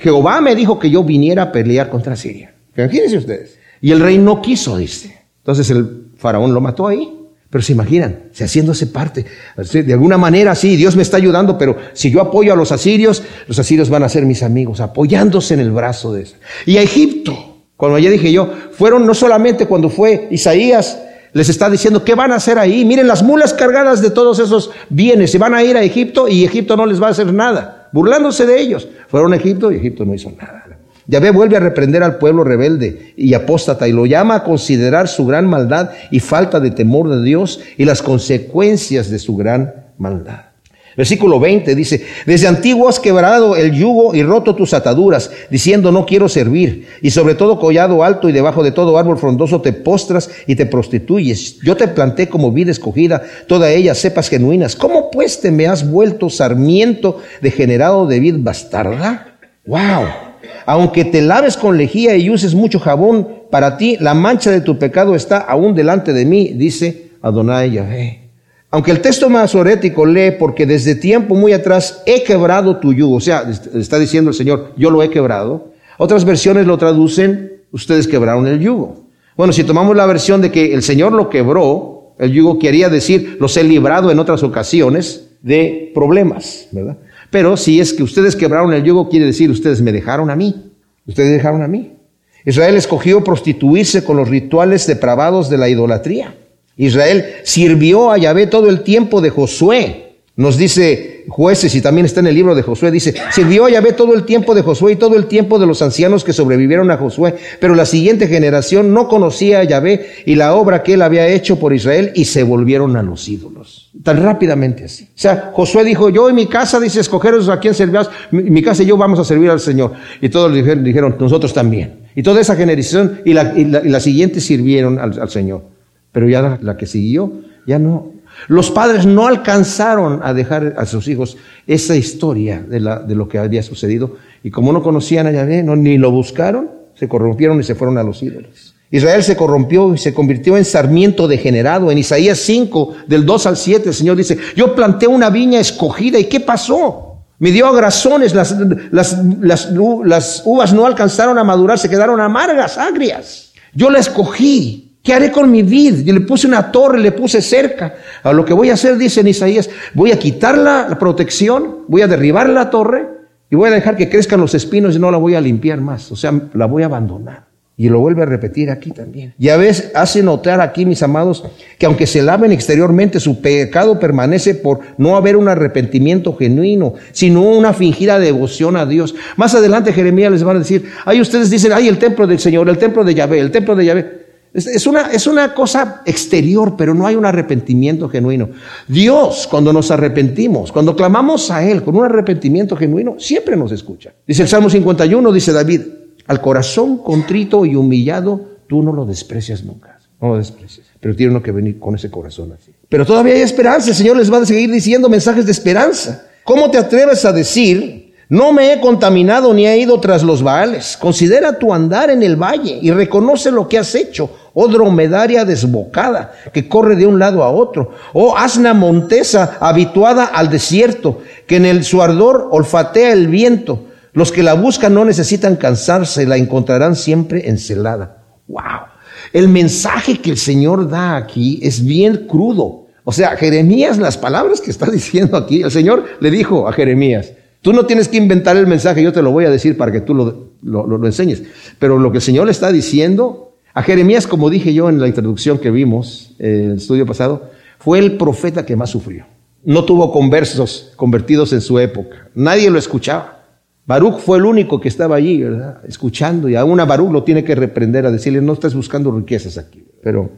Jehová me dijo que yo viniera a pelear contra Siria. Imagínense ustedes. Y el rey no quiso, dice. Entonces el faraón lo mató ahí. Pero se imaginan, se haciéndose parte. De alguna manera, sí, Dios me está ayudando, pero si yo apoyo a los asirios, los asirios van a ser mis amigos, apoyándose en el brazo de eso. Y a Egipto, cuando ya dije yo, fueron no solamente cuando fue Isaías, les está diciendo qué van a hacer ahí. Miren las mulas cargadas de todos esos bienes, se van a ir a Egipto y Egipto no les va a hacer nada, burlándose de ellos. Fueron a Egipto y Egipto no hizo nada. Yahvé vuelve a reprender al pueblo rebelde y apóstata y lo llama a considerar su gran maldad y falta de temor de Dios y las consecuencias de su gran maldad. Versículo 20 dice, desde antiguo has quebrado el yugo y roto tus ataduras, diciendo no quiero servir. Y sobre todo collado alto y debajo de todo árbol frondoso te postras y te prostituyes. Yo te planté como vida escogida, toda ella cepas genuinas. ¿Cómo pues te me has vuelto sarmiento degenerado de vid bastarda? ¡Wow! Aunque te laves con lejía y uses mucho jabón, para ti la mancha de tu pecado está aún delante de mí, dice Adonai Yahvé. Aunque el texto masorético lee, porque desde tiempo muy atrás he quebrado tu yugo, o sea, está diciendo el Señor, yo lo he quebrado. Otras versiones lo traducen, ustedes quebraron el yugo. Bueno, si tomamos la versión de que el Señor lo quebró, el yugo quería decir, los he librado en otras ocasiones de problemas, ¿verdad? Pero si es que ustedes quebraron el yugo, quiere decir ustedes me dejaron a mí. Ustedes dejaron a mí. Israel escogió prostituirse con los rituales depravados de la idolatría. Israel sirvió a Yahvé todo el tiempo de Josué. Nos dice jueces y también está en el libro de Josué, dice, sirvió a Yahvé todo el tiempo de Josué y todo el tiempo de los ancianos que sobrevivieron a Josué, pero la siguiente generación no conocía a Yahvé y la obra que él había hecho por Israel y se volvieron a los ídolos. Tan rápidamente así. O sea, Josué dijo, yo en mi casa, dice, escogeros a quién servías, mi, casa y yo vamos a servir al Señor. Y todos dijeron, dijeron nosotros también. Y toda esa generación y y la, siguiente sirvieron al, Señor. Pero ya la que siguió, ya no, los padres no alcanzaron a dejar a sus hijos esa historia de, lo que había sucedido. Y como no conocían a Yahvé, no, ni lo buscaron, se corrompieron y se fueron a los ídolos. Israel se corrompió y se convirtió en sarmiento degenerado. En Isaías 5, del 2 al 7, el Señor dice, yo planté una viña escogida y ¿qué pasó? Me dio agrazones, las, las uvas no alcanzaron a madurar, se quedaron amargas, agrias. Yo la escogí ¿Qué haré con mi vid? Yo le puse una torre, le puse cerca. A lo que voy a hacer, dice Isaías, voy a quitar la, protección, voy a derribar la torre y voy a dejar que crezcan los espinos y no la voy a limpiar más. O sea, la voy a abandonar. Y lo vuelve a repetir aquí también. Ya ves, hace notar aquí, mis amados, que aunque se laven exteriormente, su pecado permanece por no haber un arrepentimiento genuino, sino una fingida devoción a Dios. Más adelante Jeremías les va a decir, ay, ustedes dicen, ay, el templo del Señor, el templo de Yahvé, el templo de Yahvé. Es una, es una cosa exterior, pero no hay un arrepentimiento genuino. Dios, cuando nos arrepentimos, cuando clamamos a Él con un arrepentimiento genuino, siempre nos escucha. Dice el Salmo 51, dice David, al corazón contrito y humillado, tú no lo desprecias nunca. No lo desprecias. Pero tiene uno que venir con ese corazón así. Pero todavía hay esperanza. El Señor les va a seguir diciendo mensajes de esperanza. ¿Cómo te atreves a decir no me he contaminado ni he ido tras los baales. Considera tu andar en el valle y reconoce lo que has hecho, oh dromedaria desbocada, que corre de un lado a otro, oh asna montesa habituada al desierto, que en el su ardor olfatea el viento. Los que la buscan no necesitan cansarse, la encontrarán siempre encelada. Wow. El mensaje que el Señor da aquí es bien crudo. O sea, Jeremías, las palabras que está diciendo aquí, el Señor le dijo a Jeremías, Tú no tienes que inventar el mensaje, yo te lo voy a decir para que tú lo, lo, enseñes. Pero lo que el Señor le está diciendo a Jeremías, como dije yo en la introducción que vimos en eh, el estudio pasado, fue el profeta que más sufrió. No tuvo conversos convertidos en su época. Nadie lo escuchaba. Baruch fue el único que estaba allí, ¿verdad? Escuchando. Y aún a Baruch lo tiene que reprender a decirle, no estás buscando riquezas aquí. Pero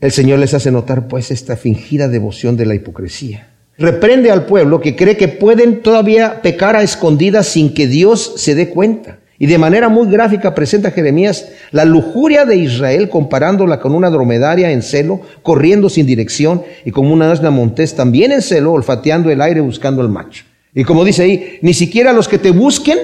el Señor les hace notar pues esta fingida devoción de la hipocresía reprende al pueblo que cree que pueden todavía pecar a escondidas sin que Dios se dé cuenta. Y de manera muy gráfica presenta Jeremías la lujuria de Israel comparándola con una dromedaria en celo, corriendo sin dirección, y como una asna montés también en celo, olfateando el aire buscando el macho. Y como dice ahí, ni siquiera los que te busquen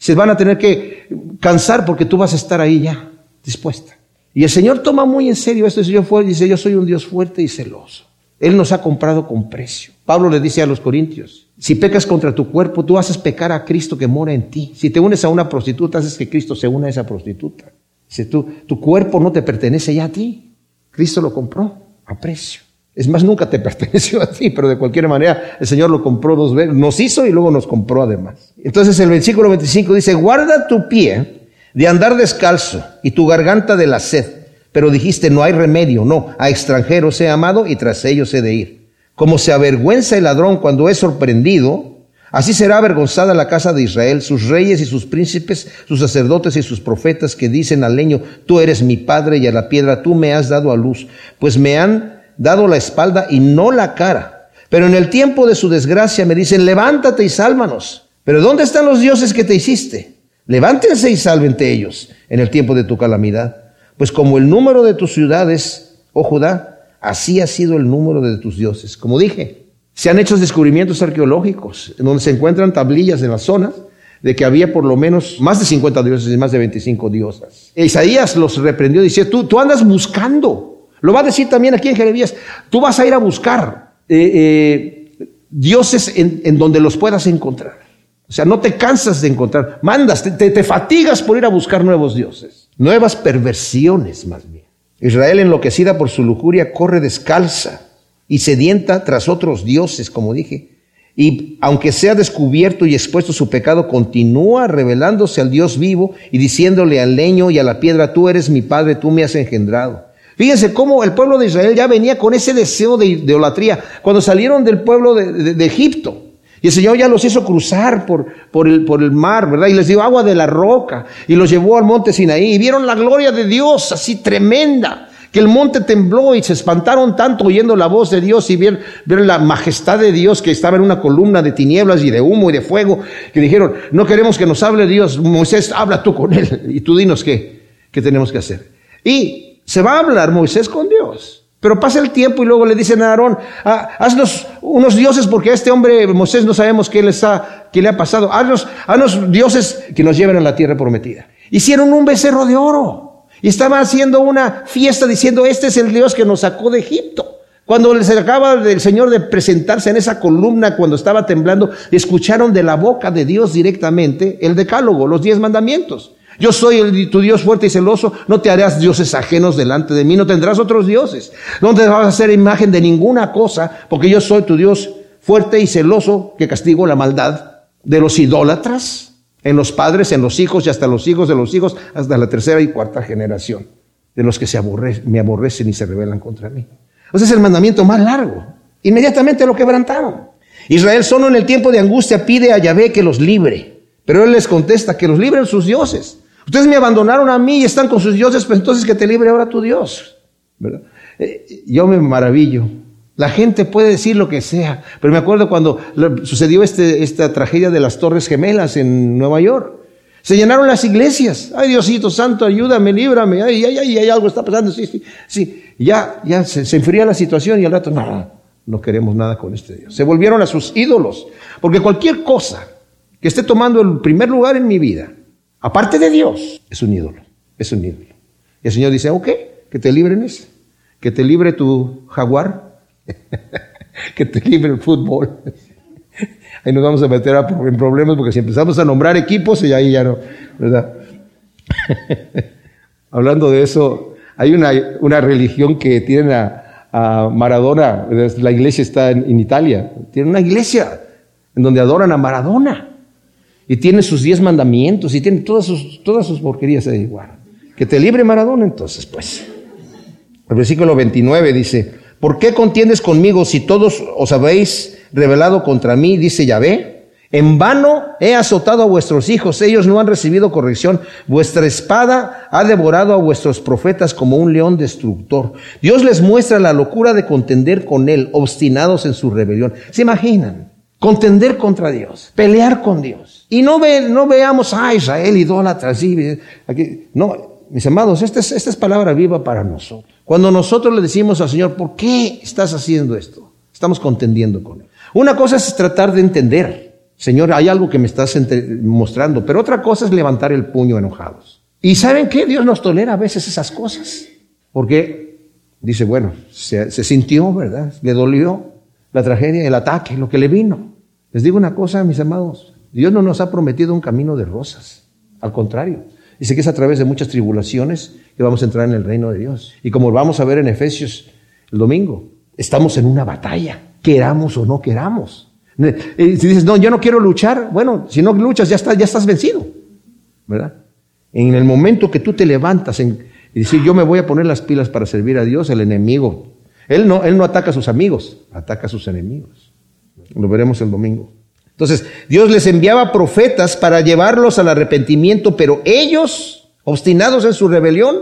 Se van a tener que cansar porque tú vas a estar ahí ya, dispuesta. Y el Señor toma muy en serio esto. Yo dice, yo soy un Dios fuerte y celoso. Él nos ha comprado con precio. Pablo le dice a los corintios, si pecas contra tu cuerpo, tú haces pecar a Cristo que mora en ti. Si te unes a una prostituta, haces que Cristo se una a esa prostituta. Si tu, tu cuerpo no te pertenece ya a ti. Cristo lo compró a precio. Es más, nunca te perteneció a ti, pero de cualquier manera el Señor lo compró dos veces, nos hizo y luego nos compró además. Entonces el versículo 25 dice, guarda tu pie de andar descalzo y tu garganta de la sed. Pero dijiste, no hay remedio, no, a extranjeros he amado y tras ellos he de ir. Como se avergüenza el ladrón cuando es sorprendido, así será avergonzada la casa de Israel, sus reyes y sus príncipes, sus sacerdotes y sus profetas que dicen al leño, tú eres mi padre y a la piedra tú me has dado a luz, pues me han dado la espalda y no la cara. Pero en el tiempo de su desgracia me dicen, levántate y sálvanos. Pero ¿dónde están los dioses que te hiciste? Levántense y sálvente ellos en el tiempo de tu calamidad. Pues como el número de tus ciudades, oh Judá, Así ha sido el número de tus dioses. Como dije, se han hecho descubrimientos arqueológicos en donde se encuentran tablillas en la zona de que había por lo menos más de 50 dioses y más de 25 diosas. Isaías los reprendió diciendo, tú, tú andas buscando. Lo va a decir también aquí en Jeremías, tú vas a ir a buscar eh, eh, dioses en, donde los puedas encontrar. O sea, no te cansas de encontrar, mandas, te, te fatigas por ir a buscar nuevos dioses, nuevas perversiones más bien. Israel enloquecida por su lujuria corre descalza y sedienta tras otros dioses, como dije. Y aunque sea descubierto y expuesto su pecado, continúa revelándose al Dios vivo y diciéndole al leño y a la piedra, tú eres mi padre, tú me has engendrado. Fíjense cómo el pueblo de Israel ya venía con ese deseo de idolatría cuando salieron del pueblo de Egipto. Y el Señor ya los hizo cruzar por, por, el, por el mar, ¿verdad? Y les dio agua de la roca y los llevó al monte Sinaí. Y vieron la gloria de Dios así tremenda, que el monte tembló y se espantaron tanto oyendo la voz de Dios y vieron, la majestad de Dios que estaba en una columna de tinieblas y de humo y de fuego, que dijeron, no queremos que nos hable Dios, Moisés, habla tú con él y tú dinos qué, qué tenemos que hacer. Y se va a hablar Moisés con Dios. Pero pasa el tiempo y luego le dicen a Aarón, ah, haznos unos dioses porque a este hombre Moisés no sabemos qué le, está, qué le ha pasado. Haznos, haznos dioses que nos lleven a la tierra prometida. Hicieron un becerro de oro y estaban haciendo una fiesta diciendo, este es el Dios que nos sacó de Egipto. Cuando les acaba del Señor de presentarse en esa columna cuando estaba temblando, escucharon de la boca de Dios directamente el decálogo, los diez mandamientos. Yo soy el, tu Dios fuerte y celoso, no te harás dioses ajenos delante de mí, no tendrás otros dioses. No te vas a hacer imagen de ninguna cosa, porque yo soy tu Dios fuerte y celoso que castigo la maldad de los idólatras en los padres, en los hijos y hasta los hijos de los hijos, hasta la tercera y cuarta generación, de los que se me aborrecen y se rebelan contra mí. Ese es el mandamiento más largo. Inmediatamente lo quebrantaron. Israel solo en el tiempo de angustia pide a Yahvé que los libre, pero él les contesta que los libren sus dioses. Ustedes me abandonaron a mí y están con sus dioses, pues entonces que te libre ahora tu Dios. Eh, yo me maravillo. La gente puede decir lo que sea, pero me acuerdo cuando sucedió este, esta tragedia de las Torres Gemelas en Nueva York. Se llenaron las iglesias. Ay, Diosito Santo, ayúdame, líbrame. Ay, ay, ay, ay algo está pasando. Sí, sí, sí. Ya, ya se, se enfría la situación y al rato, no, no queremos nada con este Dios. Se volvieron a sus ídolos. Porque cualquier cosa que esté tomando el primer lugar en mi vida, aparte de Dios, es un ídolo, es un ídolo. Y el Señor dice, ok, que te libren ese, que te libre tu jaguar, que te libre el fútbol. ahí nos vamos a meter en problemas porque si empezamos a nombrar equipos y ahí ya no, ¿verdad? Hablando de eso, hay una, una religión que tiene a, Maradona, la iglesia está en, en Italia, tiene una iglesia en donde adoran a Maradona. Y tiene sus diez mandamientos y tiene todas sus, todas sus porquerías ahí igual. Que te libre Maradona entonces, pues. El versículo 29 dice, ¿por qué contiendes conmigo si todos os habéis revelado contra mí? Dice Yahvé. En vano he azotado a vuestros hijos, ellos no han recibido corrección. Vuestra espada ha devorado a vuestros profetas como un león destructor. Dios les muestra la locura de contender con él, obstinados en su rebelión. ¿Se imaginan? Contender contra Dios, pelear con Dios. Y no, ve, no veamos, a Israel idólatra, sí, aquí. No, mis amados, esta es, esta es palabra viva para nosotros. Cuando nosotros le decimos al Señor, ¿por qué estás haciendo esto? Estamos contendiendo con Él. Una cosa es tratar de entender Señor, hay algo que me estás mostrando, pero otra cosa es levantar el puño enojados. Y ¿saben qué? Dios nos tolera a veces esas cosas, porque dice, bueno, se, se sintió, ¿verdad? Le dolió la tragedia, el ataque, lo que le vino. Les digo una cosa, mis amados, Dios no nos ha prometido un camino de rosas, al contrario. Dice que es a través de muchas tribulaciones que vamos a entrar en el reino de Dios. Y como vamos a ver en Efesios el domingo, estamos en una batalla, queramos o no queramos. Si dices, no, yo no quiero luchar, bueno, si no luchas ya, está, ya estás vencido, ¿verdad? En el momento que tú te levantas y dices, yo me voy a poner las pilas para servir a Dios, el enemigo, él no, él no ataca a sus amigos, ataca a sus enemigos. Lo veremos el domingo. Entonces, Dios les enviaba profetas para llevarlos al arrepentimiento, pero ellos, obstinados en su rebelión,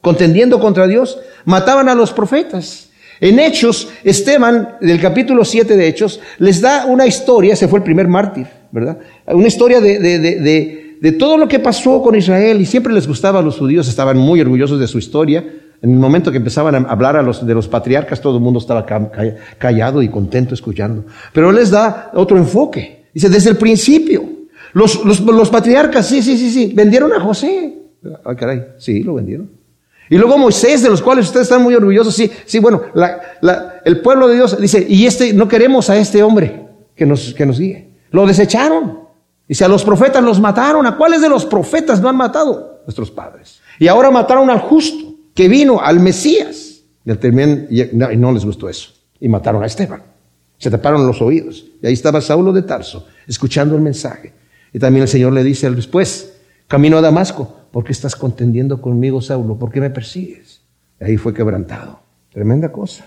contendiendo contra Dios, mataban a los profetas. En Hechos, Esteban, del capítulo 7 de Hechos, les da una historia, se fue el primer mártir, ¿verdad? Una historia de, de, de, de, todo lo que pasó con Israel y siempre les gustaba a los judíos, estaban muy orgullosos de su historia. En el momento que empezaban a hablar a los, de los patriarcas, todo el mundo estaba callado y contento escuchando. Pero él les da otro enfoque. Dice, desde el principio, los, los, los patriarcas, sí, sí, sí, sí, vendieron a José. Ah, caray, sí, lo vendieron. Y luego Moisés, de los cuales ustedes están muy orgullosos, sí, sí, bueno, la, la, el pueblo de Dios dice, y este, no queremos a este hombre que nos, que nos guíe. Lo desecharon. Dice, a los profetas los mataron. ¿A cuáles de los profetas no han matado? Nuestros padres. Y ahora mataron al justo que vino al Mesías. Y, no, les gustó eso. Y mataron a Esteban. Se taparon los oídos. Y ahí estaba Saulo de Tarso, escuchando el mensaje. Y también el Señor le dice después, camino a Damasco, ¿por qué estás contendiendo conmigo, Saulo? ¿Por qué me persigues? Y ahí fue quebrantado. Tremenda cosa.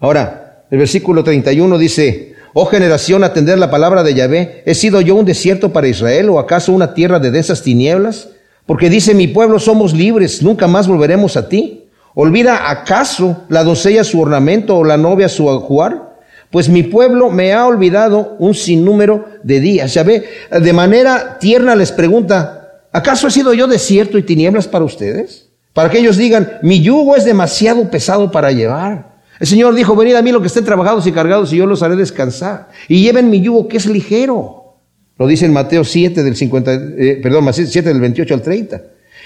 Ahora, el versículo 31 dice, oh generación, atender la palabra de Yahvé, ¿he sido yo un desierto para Israel o acaso una tierra de densas tinieblas? Porque dice, mi pueblo somos libres, nunca más volveremos a ti. ¿Olvida acaso la doncella su ornamento o la novia su ajuar? Pues mi pueblo me ha olvidado un sinnúmero de días. Ya ve, de manera tierna les pregunta, ¿acaso he sido yo desierto y tinieblas para ustedes? Para que ellos digan, mi yugo es demasiado pesado para llevar. El Señor dijo, venid a mí lo que estén trabajados y cargados y yo los haré descansar. Y lleven mi yugo que es ligero. Lo dice en Mateo 7 del 50, eh, perdón, 7 del 28 al 30.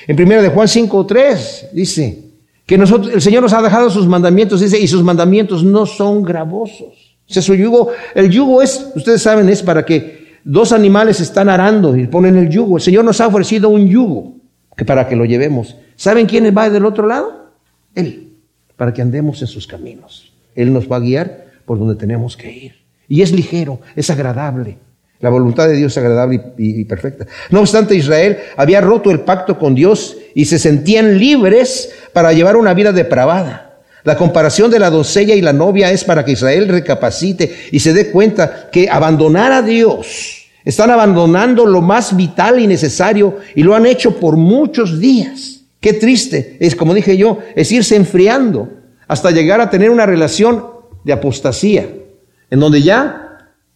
En primera de Juan 5, 3 dice que nosotros, el Señor nos ha dejado sus mandamientos, dice, y sus mandamientos no son gravosos. O sea, su yugo, el yugo es, ustedes saben, es para que dos animales están arando y ponen el yugo. El Señor nos ha ofrecido un yugo que para que lo llevemos. ¿Saben quién va del otro lado? Él, para que andemos en sus caminos. Él nos va a guiar por donde tenemos que ir. Y es ligero, es agradable. La voluntad de Dios es agradable y, perfecta. No obstante, Israel había roto el pacto con Dios y se sentían libres para llevar una vida depravada. La comparación de la doncella y la novia es para que Israel recapacite y se dé cuenta que abandonar a Dios, están abandonando lo más vital y necesario y lo han hecho por muchos días. Qué triste es, como dije yo, es irse enfriando hasta llegar a tener una relación de apostasía, en donde ya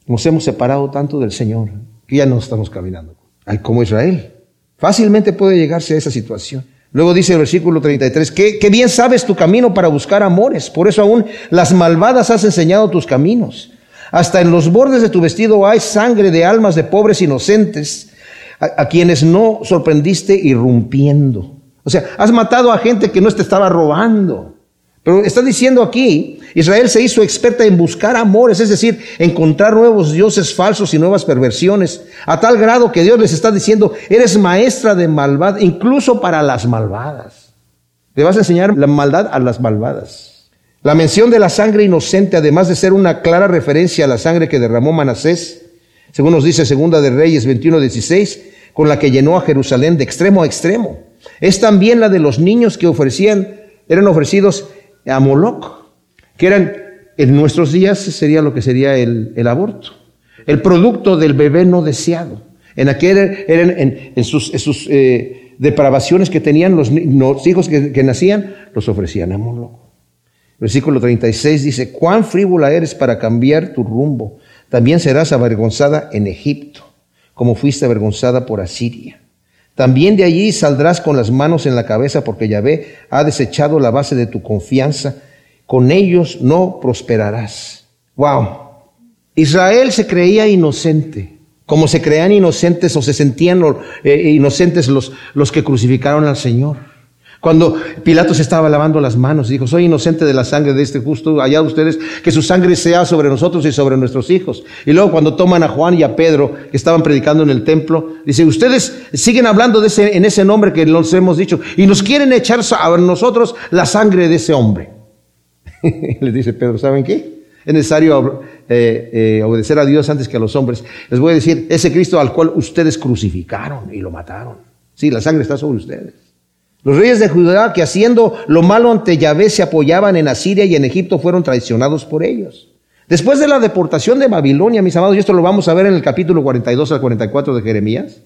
nos hemos separado tanto del Señor que ya no estamos caminando. Hay como Israel. Fácilmente puede llegarse a esa situación. Luego dice el versículo 33, que, que bien sabes tu camino para buscar amores, por eso aún las malvadas has enseñado tus caminos. Hasta en los bordes de tu vestido hay sangre de almas de pobres inocentes, a, a quienes no sorprendiste irrumpiendo. O sea, has matado a gente que no te estaba robando. Pero está diciendo aquí, Israel se hizo experta en buscar amores, es decir, encontrar nuevos dioses falsos y nuevas perversiones, a tal grado que Dios les está diciendo, eres maestra de maldad, incluso para las malvadas. Le vas a enseñar la maldad a las malvadas. La mención de la sangre inocente, además de ser una clara referencia a la sangre que derramó Manasés, según nos dice Segunda de Reyes 21:16, con la que llenó a Jerusalén de extremo a extremo, es también la de los niños que ofrecían, eran ofrecidos a que eran en nuestros días sería lo que sería el, aborto, el producto del bebé no deseado. En aquel eran en, sus, eh, depravaciones que tenían los, hijos que, que, nacían, los ofrecían a Moloch. Versículo 36 dice, cuán frívola eres para cambiar tu rumbo. También serás avergonzada en Egipto, como fuiste avergonzada por Asiria. También de allí saldrás con las manos en la cabeza porque Yahvé ha desechado la base de tu confianza. Con ellos no prosperarás. Wow. Israel se creía inocente como se creían inocentes o se sentían eh, inocentes los, los que crucificaron al Señor. Cuando Pilato se estaba lavando las manos, dijo, soy inocente de la sangre de este justo, allá ustedes, que su sangre sea sobre nosotros y sobre nuestros hijos. Y luego cuando toman a Juan y a Pedro, que estaban predicando en el templo, dice, ustedes siguen hablando de ese, en ese nombre que nos hemos dicho, y nos quieren echar a nosotros la sangre de ese hombre. Les dice Pedro, ¿saben qué? Es necesario eh, eh, obedecer a Dios antes que a los hombres. Les voy a decir, ese Cristo al cual ustedes crucificaron y lo mataron. Sí, la sangre está sobre ustedes. Los reyes de Judá que haciendo lo malo ante Yahvé se apoyaban en Asiria y en Egipto fueron traicionados por ellos. Después de la deportación de Babilonia, mis amados, y esto lo vamos a ver en el capítulo 42 al 44 de Jeremías,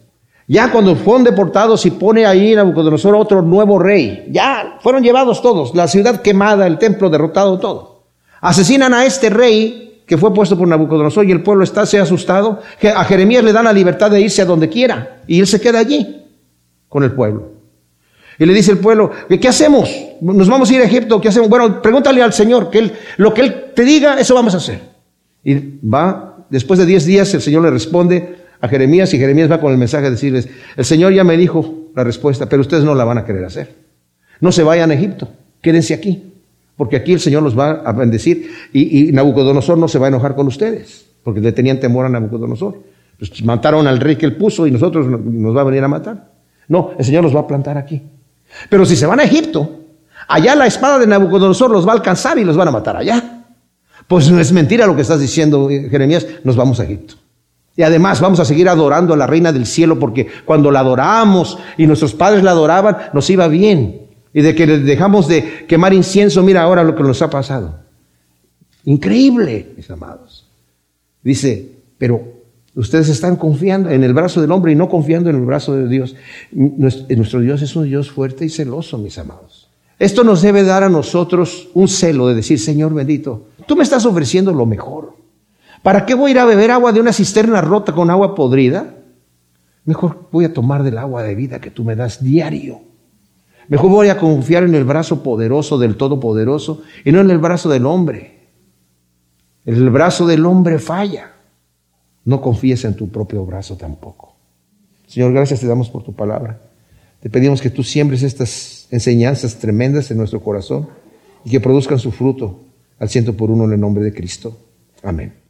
ya cuando fueron deportados y pone ahí Nabucodonosor otro nuevo rey, ya fueron llevados todos, la ciudad quemada, el templo derrotado, todo. Asesinan a este rey que fue puesto por Nabucodonosor y el pueblo está se asustado. A Jeremías le dan la libertad de irse a donde quiera y él se queda allí con el pueblo. Y le dice el pueblo, ¿qué hacemos? ¿Nos vamos a ir a Egipto? ¿Qué hacemos? Bueno, pregúntale al Señor, que él, lo que Él te diga, eso vamos a hacer. Y va, después de diez días, el Señor le responde a Jeremías y Jeremías va con el mensaje a decirles, el Señor ya me dijo la respuesta, pero ustedes no la van a querer hacer. No se vayan a Egipto, quédense aquí. Porque aquí el Señor los va a bendecir y, Nabucodonosor no se va a enojar con ustedes, porque le tenían temor a Nabucodonosor. Pues mataron al rey que él puso y nosotros nos va a venir a matar. No, el Señor los va a plantar aquí. Pero si se van a Egipto, allá la espada de Nabucodonosor los va a alcanzar y los van a matar allá. Pues no es mentira lo que estás diciendo, Jeremías, nos vamos a Egipto. Y además vamos a seguir adorando a la reina del cielo porque cuando la adoramos y nuestros padres la adoraban, nos iba bien y de que dejamos de quemar incienso, mira ahora lo que nos ha pasado. Increíble, mis amados. Dice, pero ustedes están confiando en el brazo del hombre y no confiando en el brazo de Dios. Nuestro Dios es un Dios fuerte y celoso, mis amados. Esto nos debe dar a nosotros un celo de decir, Señor bendito, tú me estás ofreciendo lo mejor. ¿Para qué voy a ir a beber agua de una cisterna rota con agua podrida? Mejor voy a tomar del agua de vida que tú me das diario. Mejor voy a confiar en el brazo poderoso del Todopoderoso y no en el brazo del hombre. El brazo del hombre falla. No confíes en tu propio brazo tampoco. Señor, gracias te damos por tu palabra. Te pedimos que tú siembres estas enseñanzas tremendas en nuestro corazón y que produzcan su fruto al ciento por uno en el nombre de Cristo. Amén.